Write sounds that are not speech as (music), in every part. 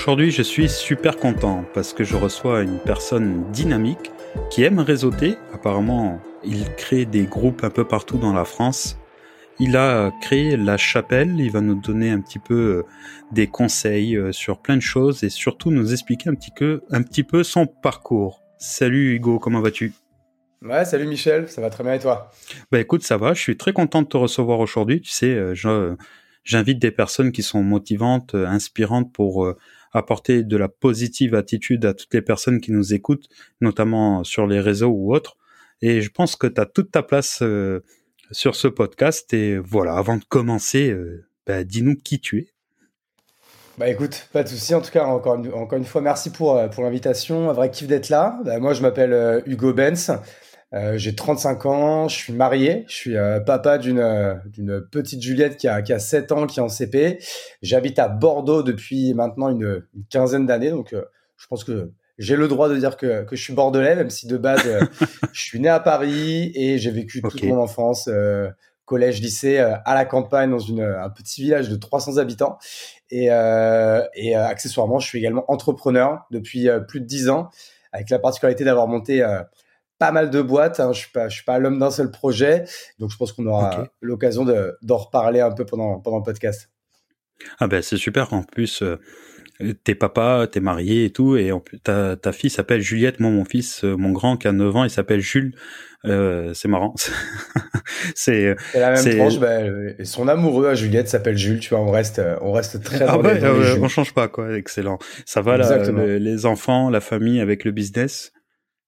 Aujourd'hui, je suis super content parce que je reçois une personne dynamique qui aime réseauter. Apparemment, il crée des groupes un peu partout dans la France. Il a créé La Chapelle. Il va nous donner un petit peu euh, des conseils euh, sur plein de choses et surtout nous expliquer un petit peu, un petit peu son parcours. Salut Hugo, comment vas-tu? Ouais, salut Michel, ça va très bien et toi? Bah écoute, ça va, je suis très content de te recevoir aujourd'hui. Tu sais, euh, j'invite des personnes qui sont motivantes, inspirantes pour apporter de la positive attitude à toutes les personnes qui nous écoutent, notamment sur les réseaux ou autres. Et je pense que tu as toute ta place euh, sur ce podcast. Et voilà, avant de commencer, euh, bah, dis-nous qui tu es. Bah écoute, pas de souci. En tout cas, encore une, encore une fois, merci pour, euh, pour l'invitation. Un vrai kiff d'être là. Bah, moi, je m'appelle Hugo Benz. Euh, j'ai 35 ans, je suis marié, je suis euh, papa d'une euh, d'une petite Juliette qui a, qui a 7 ans, qui est en CP. J'habite à Bordeaux depuis maintenant une, une quinzaine d'années, donc je pense que j'ai le droit de dire que, que je suis bordelais, même si de base (laughs) je suis né à Paris et j'ai vécu toute mon enfance, collège, lycée, à la campagne dans une, un petit village de 300 habitants. Et, et accessoirement, je suis également entrepreneur depuis plus de 10 ans, avec la particularité d'avoir monté pas mal de boîtes. Hein. Je suis pas, je suis pas l'homme d'un seul projet, donc je pense qu'on aura l'occasion d'en reparler un peu pendant pendant le podcast. Ah ben c'est super. En plus, euh, t'es papa, t'es marié et tout, et en plus, ta, ta fille s'appelle Juliette. Moi, mon fils, euh, mon grand qui a 9 ans, il s'appelle Jules. Euh, c'est marrant. (laughs) c'est la même tranche. Bah, son amoureux à Juliette s'appelle Jules. Tu vois, on reste, on reste très. Ah ouais, on change pas quoi. Excellent. Ça va là, les enfants, la famille avec le business?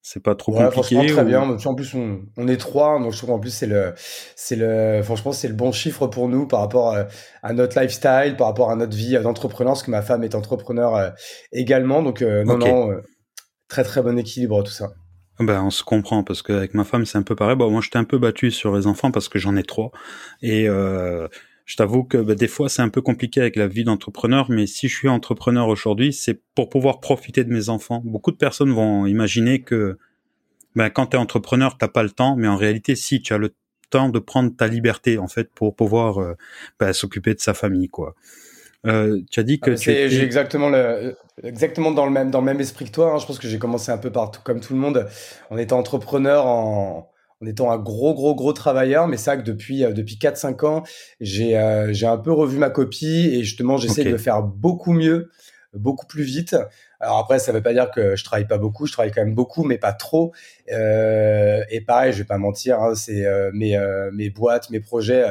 C'est pas trop ouais, compliqué. Franchement, très bien. En plus, on, on, est trois, donc je trouve qu'en plus c'est le, c'est le, franchement, c'est le bon chiffre pour nous par rapport euh, à, notre lifestyle, par rapport à notre vie d'entrepreneur, parce que ma femme est entrepreneur euh, également. Donc euh, non, non, très très bon équilibre tout ça. Ben, on se comprend parce qu'avec ma femme c'est un peu pareil. Bon, moi j'étais un peu battu sur les enfants parce que j'en ai trois et euh, je t'avoue que bah, des fois c'est un peu compliqué avec la vie d'entrepreneur, mais si je suis entrepreneur aujourd'hui, c'est pour pouvoir profiter de mes enfants. Beaucoup de personnes vont imaginer que ben, quand tu es entrepreneur, t'as pas le temps, mais en réalité, si tu as le temps de prendre ta liberté en fait pour pouvoir euh, ben, s'occuper de sa famille, quoi. Euh, tu as dit que ah, j'ai exactement le exactement dans le même dans le même esprit que toi. Hein. Je pense que j'ai commencé un peu partout comme tout le monde en étant entrepreneur en en étant un gros, gros, gros travailleur. Mais c'est vrai que depuis, euh, depuis 4-5 ans, j'ai euh, j'ai un peu revu ma copie et justement, j'essaie de faire beaucoup mieux, beaucoup plus vite. Alors après, ça veut pas dire que je travaille pas beaucoup, je travaille quand même beaucoup, mais pas trop. Euh, et pareil, je vais pas mentir, hein, c'est euh, mes, euh, mes boîtes, mes projets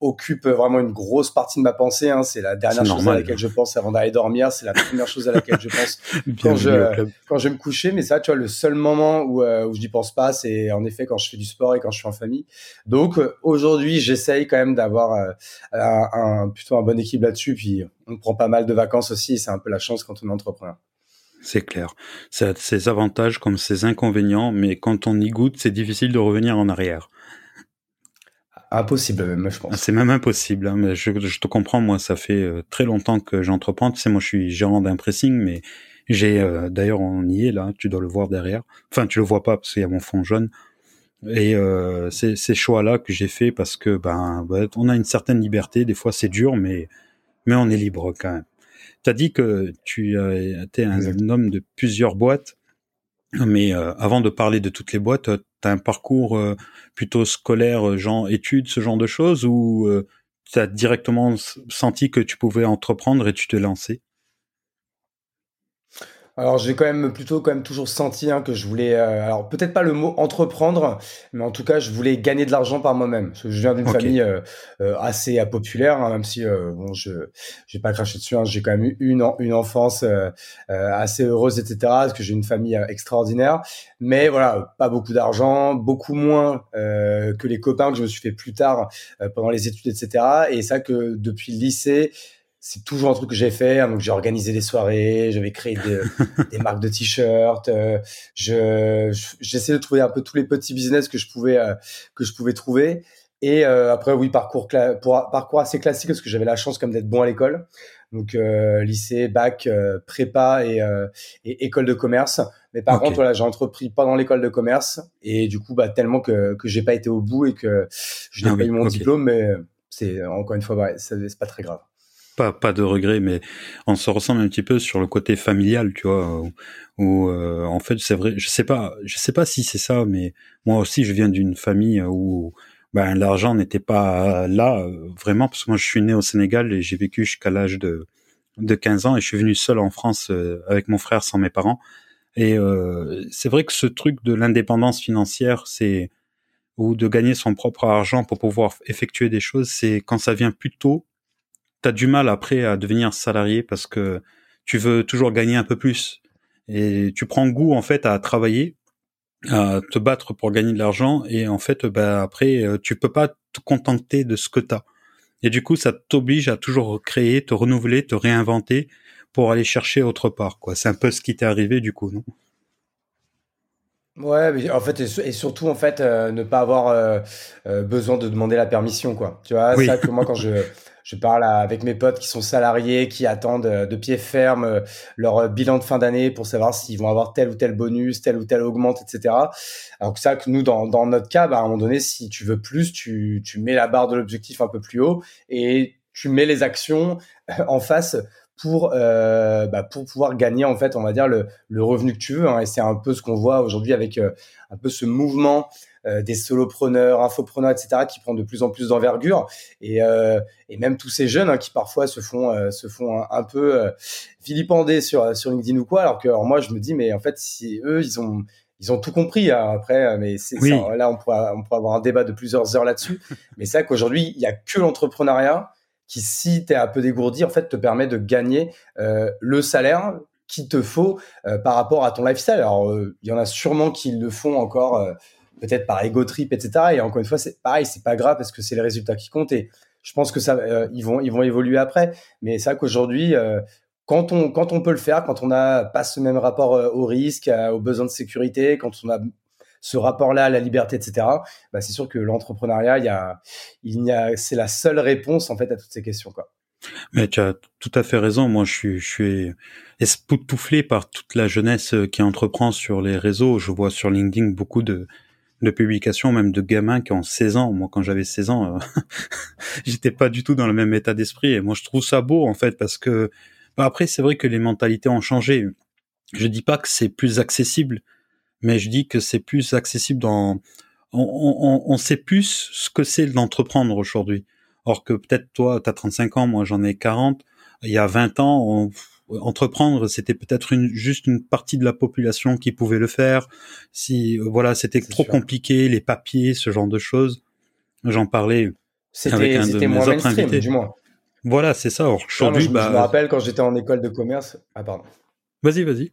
occupent vraiment une grosse partie de ma pensée. Hein. C'est la dernière chose à laquelle je pense avant d'aller dormir. C'est la première chose à laquelle je pense (laughs) quand je quand je vais me coucher. Mais ça, tu vois, le seul moment où où je n'y pense pas, c'est en effet quand je fais du sport et quand je suis en famille. Donc aujourd'hui, j'essaye quand même d'avoir un, un, plutôt un bon équilibre là-dessus. Puis on prend pas mal de vacances aussi. C'est un peu la chance quand on est entrepreneur c'est clair. Ça a ses avantages comme ses inconvénients, mais quand on y goûte, c'est difficile de revenir en arrière. Impossible même, je pense. C'est même impossible. Hein, mais je, te comprends, moi, ça fait euh, très longtemps que j'entreprends. Tu sais, moi, je suis gérant d'un pressing, mais j'ai, euh, d'ailleurs, on y est là. Tu dois le voir derrière. Enfin, tu le vois pas parce qu'il y a mon fond jaune. Et euh, c'est ces choix-là que j'ai fait parce que ben, on a une certaine liberté. Des fois, c'est dur, mais mais on est libre quand même. Tu as dit que tu étais un homme de plusieurs boîtes, mais euh, avant de parler de toutes les boîtes, tu as un parcours euh, plutôt scolaire, euh, genre études, ce genre de choses, ou tu as directement senti que tu pouvais entreprendre et tu te lançais alors j'ai quand même plutôt quand même toujours senti hein, que je voulais, euh, alors peut-être pas le mot entreprendre, mais en tout cas je voulais gagner de l'argent par moi-même. Je viens d'une famille euh, euh, assez populaire, hein, même si bon je j'ai pas craché dessus, hein, j'ai quand même eu une une enfance assez heureuse, etc. Parce que j'ai une famille extraordinaire, mais voilà pas beaucoup d'argent, beaucoup moins que les copains que je me suis fait plus tard pendant les études, etc. Et ça que depuis le lycée c'est toujours un truc que j'ai fait. Hein. donc j'ai organisé des soirées, j'avais créé des, (laughs) marques de t-shirts. Euh, je j'essaie de trouver un peu tous les petits business que je pouvais euh, que je pouvais trouver. Et euh, après oui parcours pour, parcours assez classique parce que j'avais la chance comme d'être bon à l'école. Donc lycée, bac, prépa et, et, école de commerce. Mais par contre voilà j'ai entrepris pendant l'école de commerce et du coup bah tellement que que j'ai pas été au bout et que je n'ai ah pas eu mon diplôme mais c'est encore une fois c'est pas très grave. Pas pas de regret, mais on se ressemble un petit peu sur le côté familial, tu vois. Où, euh, en fait, c'est vrai, je sais pas, je sais pas si c'est ça, mais moi aussi, je viens d'une famille où ben, l'argent n'était pas là euh, vraiment parce que moi, je suis né au Sénégal et j'ai vécu jusqu'à l'âge de de 15 ans et je suis venu seul en France euh, avec mon frère sans mes parents. Et c'est vrai que ce truc de l'indépendance financière, c'est ou de gagner son propre argent pour pouvoir effectuer des choses, c'est quand ça vient plus tôt, t'as du mal après à devenir salarié parce que tu veux toujours gagner un peu plus et tu prends goût en fait à travailler, à te battre pour gagner de l'argent et en fait bah après euh, tu peux pas te contenter de ce que t'as et du coup ça t'oblige à toujours créer, te renouveler, te réinventer pour aller chercher autre part quoi. C'est un peu ce qui t'est arrivé du coup non? Ouais, mais en fait, et, surtout, en fait, euh, ne pas avoir euh, euh, besoin de demander la permission, quoi. Tu vois, c'est ça que moi, quand je, (laughs) je parle avec mes potes qui sont salariés, qui attendent de pied ferme leur bilan de fin d'année pour savoir s'ils vont avoir tel ou tel bonus, tel ou tel augmente, etc. Alors que ça, que nous, dans, notre cas, bah, à un moment donné, si tu veux plus, tu, tu mets la barre de l'objectif un peu plus haut et tu mets les actions en face pour euh, bah, pour pouvoir gagner en fait on va dire le, le revenu que tu veux hein. et c'est un peu ce qu'on voit aujourd'hui avec euh, un peu ce mouvement euh, des solopreneurs infopreneurs etc qui prend de plus en plus d'envergure et euh, et même tous ces jeunes hein, qui parfois se font euh, se font un, peu vilipender sur sur LinkedIn ou quoi alors que moi je me dis mais en fait si eux ils ont ils ont tout compris hein, après, mais c'est là on pourra, on pourra avoir un débat de plusieurs heures là-dessus. (laughs) mais c'est vrai qu'aujourd'hui il y a que l'entrepreneuriat qui, si tu es un peu dégourdi, en fait, te permet de gagner euh, le salaire qu'il te faut euh, par rapport à ton lifestyle. Alors, euh, il y en a sûrement qui le font encore, peut-être par ego trip, etc. Et encore une fois, c'est pareil, c'est pas grave parce que c'est les résultats qui comptent. Et je pense que ça, ils vont, ils vont évoluer après. Mais c'est vrai qu'aujourd'hui, quand on, quand on peut le faire, quand on n'a pas ce même rapport au risque, aux besoins de sécurité, quand on a ce rapport-là à la liberté, etc. Bah, c'est sûr que l'entrepreneuriat, il y a, il y a, c'est la seule réponse en fait à toutes ces questions, quoi. Mais tu as tout à fait raison. Moi, je suis, je suis espoutouflé par toute la jeunesse qui entreprend sur les réseaux. Je vois sur LinkedIn beaucoup de, de publications, même de gamins qui ont 16 ans. Moi, quand j'avais 16 ans, euh, (laughs) j'étais pas du tout dans le même état d'esprit. Et moi, je trouve ça beau, en fait, parce que, bah, après, c'est vrai que les mentalités ont changé. Je dis pas que c'est plus accessible, mais je dis que c'est plus accessible dans on, on, on sait plus ce que c'est d'entreprendre aujourd'hui. Or que peut-être toi, tu as 35 ans, moi j'en ai 40. Il y a 20 ans, entreprendre, c'était peut-être une, juste une partie de la population qui pouvait le faire. Si voilà, c'était trop compliqué, les papiers, ce genre de choses. J'en parlais avec un de mes autres invités. Du moins. Voilà, c'est ça. Aujourd'hui, bah, je me rappelle quand j'étais en école de commerce. Ah pardon. Vas-y, vas-y.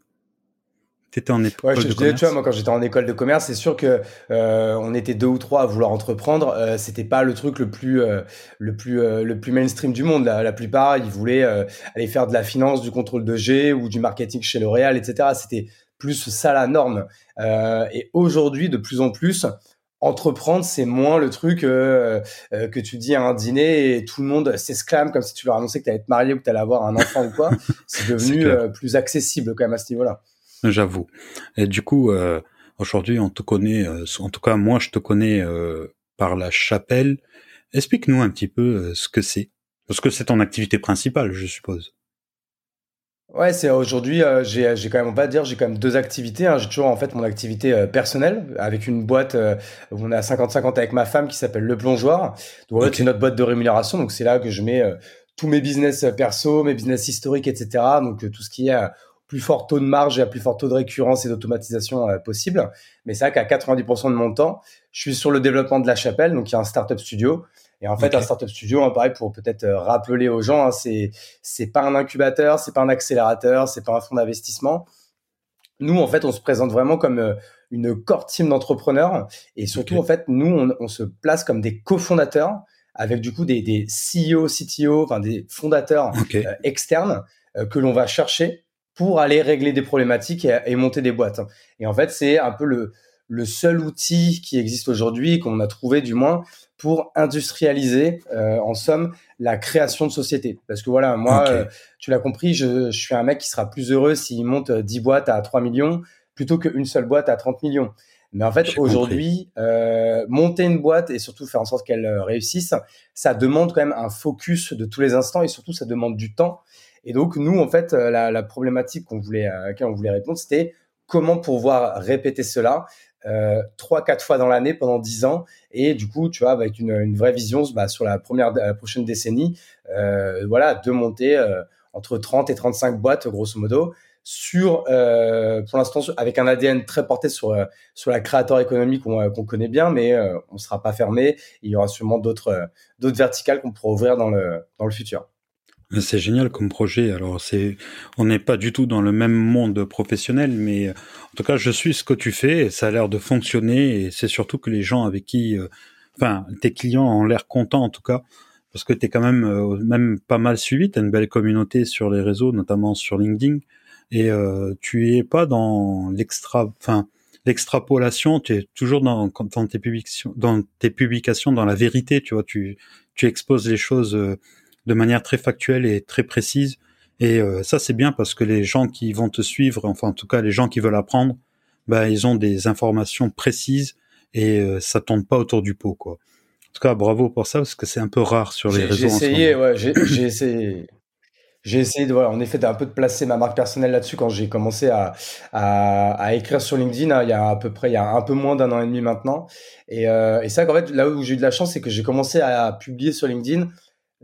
T'étais en école ouais, je, de commerce. Tu vois, moi, quand j'étais en école de commerce, c'est sûr que euh, on était deux ou trois à vouloir entreprendre. Euh, c'était pas le truc le plus, euh, le plus, euh, le plus mainstream du monde. La, la plupart, ils voulaient euh, aller faire de la finance, du contrôle de G ou du marketing chez L'Oréal, etc. C'était plus ça la norme. et aujourd'hui, de plus en plus, entreprendre, c'est moins le truc que tu dis à un dîner et tout le monde s'exclame comme si tu leur annonçais que tu allais te marier ou que tu allais avoir un enfant ou quoi. (laughs) C'est devenu plus accessible quand même à ce niveau-là. J'avoue. Et du coup, euh, aujourd'hui, on te connaît, euh, en tout cas, moi, je te connais euh, par la chapelle. Explique-nous un petit peu ce que c'est. Parce que c'est ton activité principale, je suppose. Ouais, c'est aujourd'hui, j'ai, j'ai quand même, on va dire, j'ai quand même deux activités. Hein. J'ai toujours en fait mon activité personnelle avec une boîte où on est à 50-50 avec ma femme qui s'appelle Le Plongeoir. Donc c'est notre boîte de rémunération. Donc c'est là que je mets tous mes business perso, mes business historiques, etc. Donc tout ce qui est plus fort taux de marge et à plus fort taux de récurrence et d'automatisation euh, possible. Mais c'est vrai qu'à 90% de mon temps, je suis sur le développement de la chapelle, donc il y a un startup studio. Et en fait, un startup studio, hein, pareil pour peut-être euh, rappeler aux gens, hein, c'est c'est pas un incubateur, c'est pas un accélérateur, c'est pas un fonds d'investissement. Nous, en fait, on se présente vraiment comme euh, une core team d'entrepreneurs et surtout, en fait, nous, on, on, se place comme des cofondateurs avec du coup des, des CEO, CTO, enfin des fondateurs externes que l'on va chercher pour aller régler des problématiques et, monter des boîtes. Et en fait, c'est un peu le, le seul outil qui existe aujourd'hui, qu'on a trouvé du moins, pour industrialiser, euh, en somme, la création de sociétés. Parce que voilà, moi, euh, tu l'as compris, je, je, suis un mec qui sera plus heureux s'il monte 10 boîtes à 3 millions plutôt qu'une seule boîte à 30 millions. Mais en fait, aujourd'hui, euh, monter une boîte et surtout faire en sorte qu'elle euh, réussisse, ça demande quand même un focus de tous les instants et surtout ça demande du temps. Et donc nous, en fait, euh, la, la problématique qu'on voulait, à laquelle on voulait répondre, c'était comment pouvoir répéter cela trois, quatre fois dans l'année pendant dix ans. Et du coup, tu vois, avec une, une vraie vision bah, sur la première, la prochaine décennie, euh, voilà, de monter entre 30 et 35 boîtes, grosso modo sur, euh, pour l'instant, avec un ADN très porté sur euh, sur la créateur économique qu'on connaît bien, mais euh, on ne sera pas fermé. Il y aura sûrement d'autres d'autres verticales qu'on pourra ouvrir dans le dans le futur. C'est génial comme projet. Alors c'est, on n'est pas du tout dans le même monde professionnel, mais en tout cas, je suis ce que tu fais. Ça a l'air de fonctionner et c'est surtout que les gens avec qui, enfin, tes clients ont l'air contents en tout cas, parce que tu es quand même même pas mal suivi. Tu as une belle communauté sur les réseaux, notamment sur LinkedIn et euh, tu es pas dans l'extra, enfin l'extrapolation, tu es toujours dans, dans tes publications, dans tes publications, dans la vérité, tu vois, tu tu exposes les choses euh, de manière très factuelle et très précise. Et euh, ça, c'est bien parce que les gens qui vont te suivre, enfin en tout cas les gens qui veulent apprendre, bah, ils ont des informations précises et euh, ça tombe pas autour du pot, quoi. En tout cas, bravo pour ça parce que c'est un peu rare sur les réseaux. J'ai essayé, ouais, j'ai essayé. J'ai essayé de, voilà, en effet, d'un peu de placer ma marque personnelle là-dessus quand j'ai commencé à, à, à, écrire sur LinkedIn. Hein, il y a à peu près, il y a un peu moins d'un an et demi maintenant. Et, euh, et ça, en fait, là où j'ai eu de la chance, c'est que j'ai commencé à publier sur LinkedIn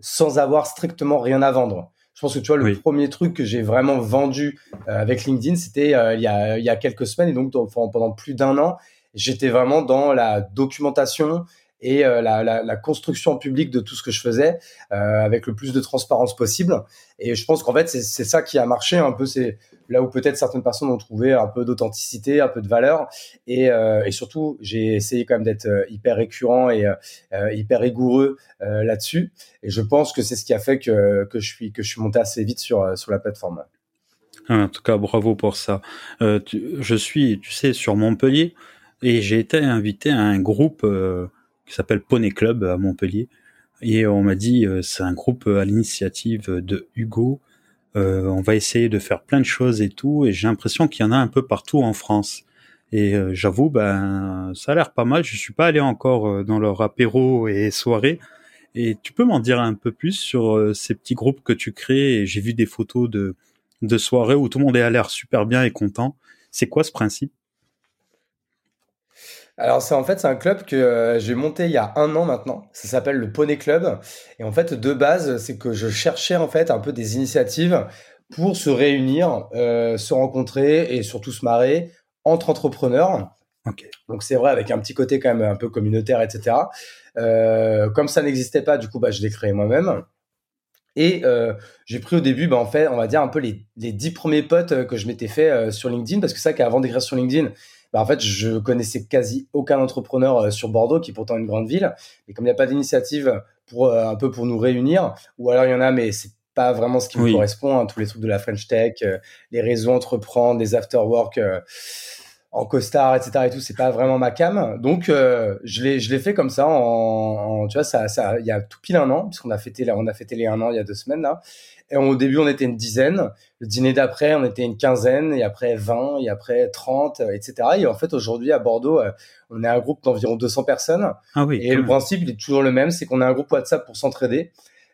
sans avoir strictement rien à vendre. Je pense que tu vois, le premier truc que j'ai vraiment vendu euh, avec LinkedIn, c'était euh, il, y a, il y a quelques semaines. Et donc, pendant plus d'un an, j'étais vraiment dans la documentation et euh, la, la, la, construction publique de tout ce que je faisais euh, avec le plus de transparence possible. Et je pense qu'en fait, c'est ça qui a marché un peu. C'est là où peut-être certaines personnes ont trouvé un peu d'authenticité, un peu de valeur. Et, euh, surtout, j'ai essayé quand même d'être hyper récurrent et hyper rigoureux là-dessus. Et je pense que c'est ce qui a fait que, je suis, monté assez vite sur, sur la plateforme. En tout cas, bravo pour ça. Je suis, tu sais, sur Montpellier et j'ai été invité à un groupe qui s'appelle Poney Club à Montpellier. Et on m'a dit, euh, c'est un groupe à l'initiative de Hugo. Euh, on va essayer de faire plein de choses et tout. Et j'ai l'impression qu'il y en a un peu partout en France. Et euh, j'avoue, ben, ça a l'air pas mal. Je suis pas allé encore dans leur apéro et soirée. Et tu peux m'en dire un peu plus sur ces petits groupes que tu crées? J'ai vu des photos de, de soirées où tout le monde a l'air super bien et content. C'est quoi ce principe? Alors c'est en fait c'est un club que euh, j'ai monté il y a un an maintenant. Ça s'appelle le Poney Club. Et en fait de base c'est que je cherchais en fait un peu des initiatives pour se réunir, euh, se rencontrer et surtout se marrer entre entrepreneurs. Donc c'est vrai avec un petit côté quand même un peu communautaire etc. Euh, comme ça n'existait pas du coup bah je l'ai créé moi-même. Et euh, j'ai pris au début, bah, en fait, on va dire un peu les, les dix premiers potes que je m'étais fait sur LinkedIn, parce que ça qu'avant d'écrire sur LinkedIn, bah, en fait, je connaissais quasi aucun entrepreneur euh, sur Bordeaux, qui est pourtant une grande ville. Et comme il n'y a pas d'initiative pour euh, un peu pour nous réunir, ou alors il y en a, mais c'est pas vraiment ce qui me correspond. Hein, tous les trucs de la French Tech, euh, les réseaux entreprendre, les after work en costard, etc. Et tout, c'est pas vraiment ma cam. Donc, je l'ai, je l'ai fait comme ça. En, en, tu vois, ça, ça, il y a tout pile un an, puisqu'on a fêté, on a fêté les un an il y a deux semaines là. Et au début, on était une dizaine. Le dîner d'après, on était une quinzaine, et après 20, et après 30, etc. Et en fait, aujourd'hui, à Bordeaux, euh, on est un groupe d'environ 200 personnes. Ah oui, et le principe, il est toujours le même, c'est qu'on a un groupe WhatsApp pour s'entraider.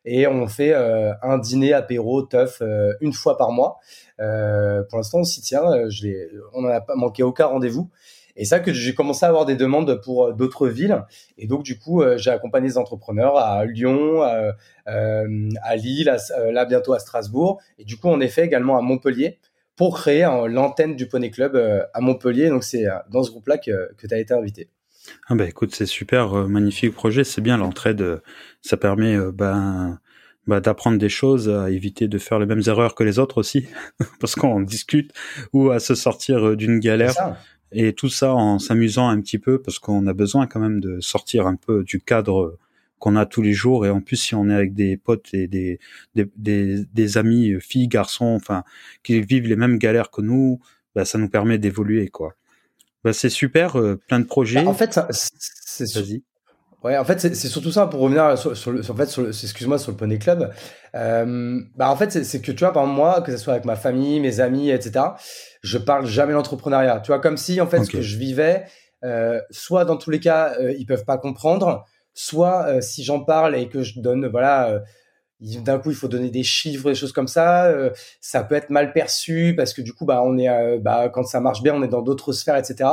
Et on fait euh, un dîner apéro teuf euh, une fois par mois. pour l'instant, on s'y tient. Je on n'en a pas manqué aucun rendez-vous. Et ça que j'ai commencé à avoir des demandes pour euh, d'autres villes. Et donc, du coup, euh, j'ai accompagné des entrepreneurs à Lyon, à, euh, à Lille, là bientôt à Strasbourg. Et du coup, est fait également à Montpellier pour créer l'antenne du Poney Club à Montpellier. Donc, c'est dans ce groupe-là que, que tu as été invité. Ah bah écoute, c'est super, magnifique projet. C'est bien l'entraide. Ça permet ben, bah, d'apprendre des choses, à éviter de faire les mêmes erreurs que les autres aussi, (laughs) parce qu'on discute, ou à se sortir d'une galère et tout ça en s'amusant un petit peu parce qu'on a besoin quand même de sortir un peu du cadre qu'on a tous les jours. Et en plus si on est avec des potes et des des, des, amis filles garçons enfin qui vivent les mêmes galères que nous bah, ça nous permet d'évoluer quoi. Bah, c'est super euh, plein de projets. Bah, en fait c'est vas-y Ouais, en fait, c'est surtout ça pour revenir sur, sur le, en fait, sur excuse-moi, sur le Poney Club. Euh, bah, en fait, c'est que tu vois, par moi, que ce soit avec ma famille, mes amis, etc., je parle jamais d'entrepreneuriat. Tu vois, comme si, en fait, ce que je vivais, soit dans tous les cas, ils peuvent pas comprendre, soit si j'en parle et que je donne, voilà d'un coup il faut donner des chiffres des choses comme ça ça peut être mal perçu parce que du coup bah on est bah quand ça marche bien on est dans d'autres sphères etc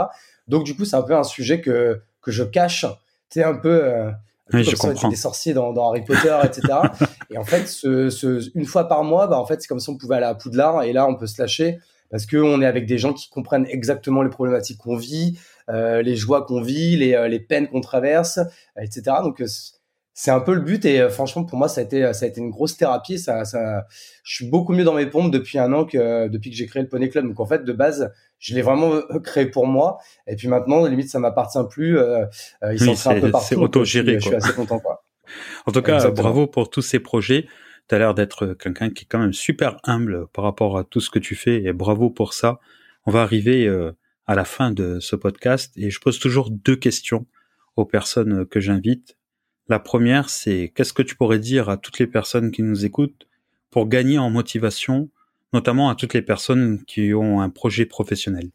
donc du coup c'est un peu un sujet que que je cache c'est un peu oui, je comprends. des sorciers dans, dans, Harry Potter, etc. (laughs) et en fait, ce, ce, une fois par mois, bah, en fait, c'est comme si on pouvait aller à Poudlard et là, on peut se lâcher parce qu'on est avec des gens qui comprennent exactement les problématiques qu'on vit, euh, les joies qu'on vit, les, euh, les peines qu'on traverse, etc. Donc, euh, c'est un peu le but et euh, franchement, pour moi, ça a été, ça a été une grosse thérapie. Ça, ça, je suis beaucoup mieux dans mes pompes depuis un an que depuis que j'ai créé le Poney Club. Donc, en fait, de base, je l'ai vraiment créé pour moi. Et puis maintenant, limite, ça m'appartient plus. Euh, il s'en un peu partout. C'est autogéré. Je suis assez content, quoi. (laughs) En tout cas, bravo pour tous ces projets. Tu as l'air d'être quelqu'un qui est quand même super humble par rapport à tout ce que tu fais et bravo pour ça. On va arriver euh, à la fin de ce podcast et je pose toujours deux questions aux personnes que j'invite. La première, c'est qu'est-ce que tu pourrais dire à toutes les personnes qui nous écoutent pour gagner en motivation, notamment à toutes les personnes qui ont un projet professionnel?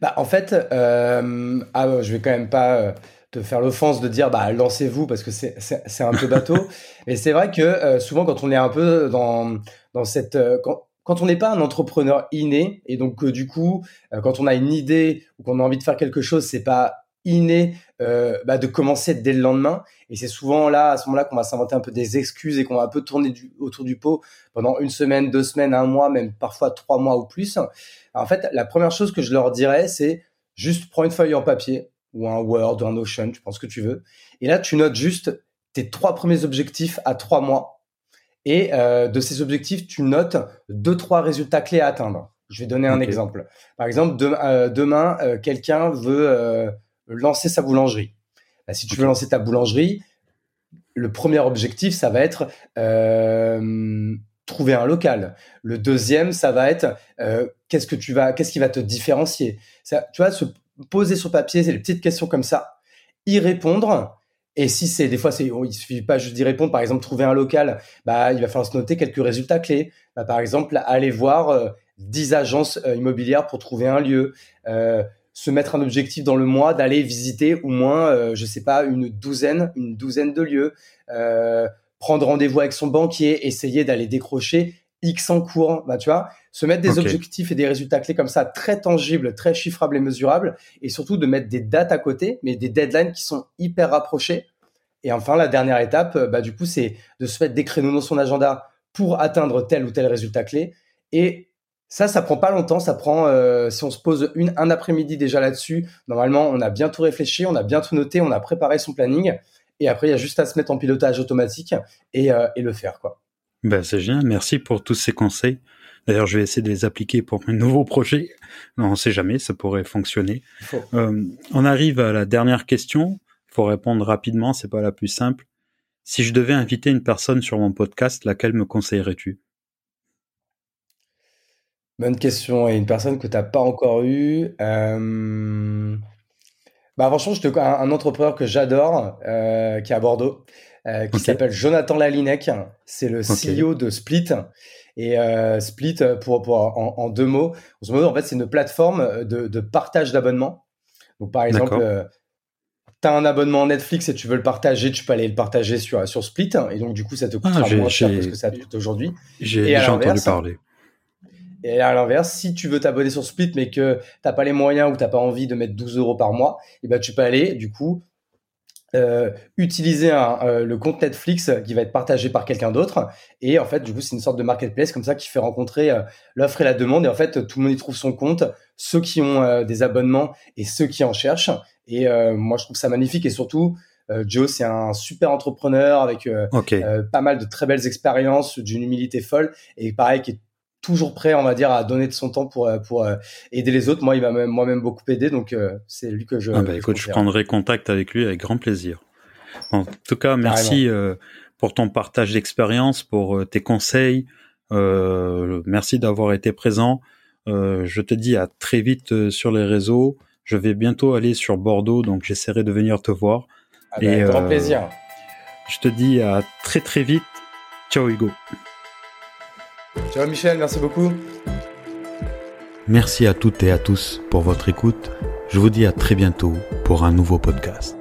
Bah, En fait, euh, ah, je vais quand même pas euh, te faire l'offense de dire bah, lancez-vous parce que c'est un peu bateau. (laughs) Mais c'est vrai que euh, souvent, quand on est un peu dans, dans cette. Euh, quand, quand on n'est pas un entrepreneur inné et donc du coup, quand on a une idée ou qu'on a envie de faire quelque chose, c'est pas inné euh, bah, de commencer dès le lendemain. Et c'est souvent là, à ce moment-là, qu'on va s'inventer un peu des excuses et qu'on va un peu tourner du, autour du pot pendant une semaine, deux semaines, un mois, même parfois trois mois ou plus. en fait, la première chose que je leur dirais, c'est juste prends une feuille en papier ou un Word ou un Notion, tu penses que tu veux. Et là, tu notes juste tes trois premiers objectifs à trois mois. Et euh, de ces objectifs, tu notes deux, trois résultats clés à atteindre. Je vais donner un exemple. Par exemple, euh, demain, euh, quelqu'un veut lancer sa boulangerie. Bah, si tu veux lancer ta boulangerie, le premier objectif, ça va être euh, trouver un local. Le deuxième, ça va être euh, qu'est-ce que tu vas, qu'est-ce qui va te différencier? Ça, tu vois, se poser sur papier, c'est des petites questions comme ça, y répondre. Et si c'est des fois, c'est, il suffit pas juste d'y répondre. Par exemple, trouver un local, bah, il va falloir se noter quelques résultats clés. Bah, par exemple, aller voir euh, 10 agences euh, immobilières pour trouver un lieu. Euh, se mettre un objectif dans le mois d'aller visiter au moins, euh, je sais pas, une douzaine, une douzaine de lieux, euh, prendre rendez-vous avec son banquier, essayer d'aller décrocher X en cours, bah, tu vois, se mettre des objectifs et des résultats clés comme ça, très tangibles, très chiffrables et mesurables, et surtout de mettre des dates à côté, mais des deadlines qui sont hyper rapprochés. Et enfin, la dernière étape, bah, du coup, c'est de se mettre des créneaux dans son agenda pour atteindre tel ou tel résultat clé et ça, ça prend pas longtemps. Ça prend, euh, si on se pose une, un après-midi déjà là-dessus, normalement, on a bien tout réfléchi, on a bien tout noté, on a préparé son planning. Et après, il y a juste à se mettre en pilotage automatique et, euh, et le faire, quoi. Ben, c'est génial. Merci pour tous ces conseils. D'ailleurs, je vais essayer de les appliquer pour mes (laughs) nouveaux projets. On ne sait jamais, ça pourrait fonctionner. Euh, on arrive à la dernière question. Il faut répondre rapidement, c'est pas la plus simple. Si je devais inviter une personne sur mon podcast, laquelle me conseillerais-tu? Bonne question. Et une personne que tu n'as pas encore eue. Euh... Bah, franchement, je te... un, un entrepreneur que j'adore, euh, qui est à Bordeaux, euh, qui s'appelle Jonathan Lalinec. C'est le CEO de Split. Et Split, pour, pour en, en, deux mots, en fait, c'est une plateforme de, de partage d'abonnements. Donc, par exemple, tu as un abonnement Netflix et tu veux le partager, tu peux aller le partager sur, sur Split. Et donc, du coup, ça te coûtera ah, moins cher que ce que ça te coûte aujourd'hui. J'ai entendu parler. Et à l'inverse, si tu veux t'abonner sur Split mais que t'as pas les moyens ou t'as pas envie de mettre 12 euros par mois, et eh ben tu peux aller du coup euh, utiliser un, euh, le compte Netflix qui va être partagé par quelqu'un d'autre. Et en fait, du coup, c'est une sorte de marketplace comme ça qui fait rencontrer euh, l'offre et la demande. Et en fait, tout le monde y trouve son compte, ceux qui ont euh, des abonnements et ceux qui en cherchent. Et moi, je trouve ça magnifique. Et surtout, Joe, c'est un super entrepreneur avec pas mal de très belles expériences, d'une humilité folle. Et pareil, qui est toujours prêt, on va dire, à donner de son temps pour euh, pour euh, aider les autres. Moi, il m'a même moi-même beaucoup aidé, donc euh, c'est lui que je. Ah bah, écoute, je prendrai contact avec lui avec grand plaisir. En tout cas, merci pour ton partage d'expérience, pour tes conseils. merci d'avoir été présent. je te dis à très vite sur les réseaux. Je vais bientôt aller sur Bordeaux, donc j'essaierai de venir te voir. Ah bah, avec grand plaisir. Je te dis à très très vite. Ciao Hugo. Ciao Michel, merci beaucoup. Merci à toutes et à tous pour votre écoute. Je vous dis à très bientôt pour un nouveau podcast.